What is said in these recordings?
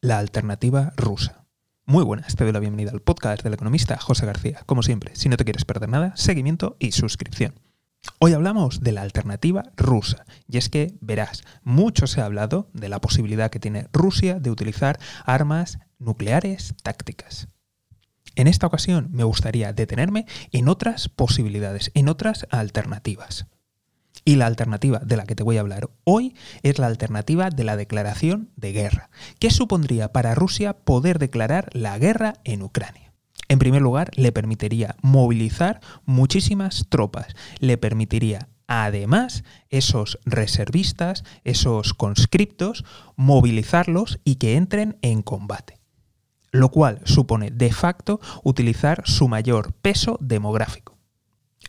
la alternativa rusa. Muy buenas, te doy la bienvenida al podcast del economista José García. Como siempre, si no te quieres perder nada, seguimiento y suscripción. Hoy hablamos de la alternativa rusa, y es que, verás, mucho se ha hablado de la posibilidad que tiene Rusia de utilizar armas nucleares tácticas. En esta ocasión me gustaría detenerme en otras posibilidades, en otras alternativas. Y la alternativa de la que te voy a hablar hoy es la alternativa de la declaración de guerra. ¿Qué supondría para Rusia poder declarar la guerra en Ucrania? En primer lugar, le permitiría movilizar muchísimas tropas, le permitiría además esos reservistas, esos conscriptos, movilizarlos y que entren en combate. Lo cual supone de facto utilizar su mayor peso demográfico.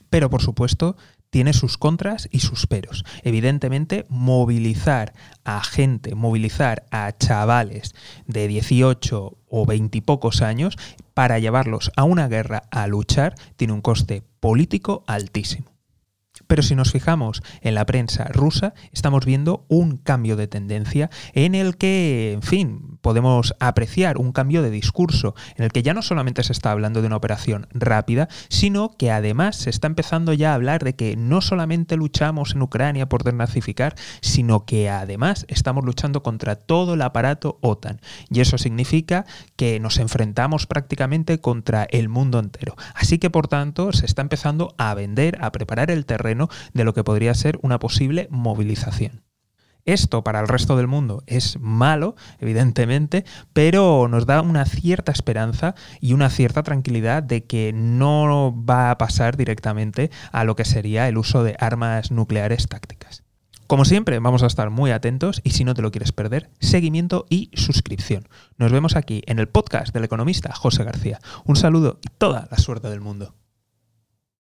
Pero por supuesto, tiene sus contras y sus peros. Evidentemente, movilizar a gente, movilizar a chavales de 18 o 20 y pocos años para llevarlos a una guerra a luchar tiene un coste político altísimo. Pero si nos fijamos en la prensa rusa, estamos viendo un cambio de tendencia en el que, en fin, podemos apreciar un cambio de discurso, en el que ya no solamente se está hablando de una operación rápida, sino que además se está empezando ya a hablar de que no solamente luchamos en Ucrania por desnazificar, sino que además estamos luchando contra todo el aparato OTAN. Y eso significa que nos enfrentamos prácticamente contra el mundo entero. Así que, por tanto, se está empezando a vender, a preparar el terreno de lo que podría ser una posible movilización. Esto para el resto del mundo es malo, evidentemente, pero nos da una cierta esperanza y una cierta tranquilidad de que no va a pasar directamente a lo que sería el uso de armas nucleares tácticas. Como siempre, vamos a estar muy atentos y si no te lo quieres perder, seguimiento y suscripción. Nos vemos aquí en el podcast del economista José García. Un saludo y toda la suerte del mundo.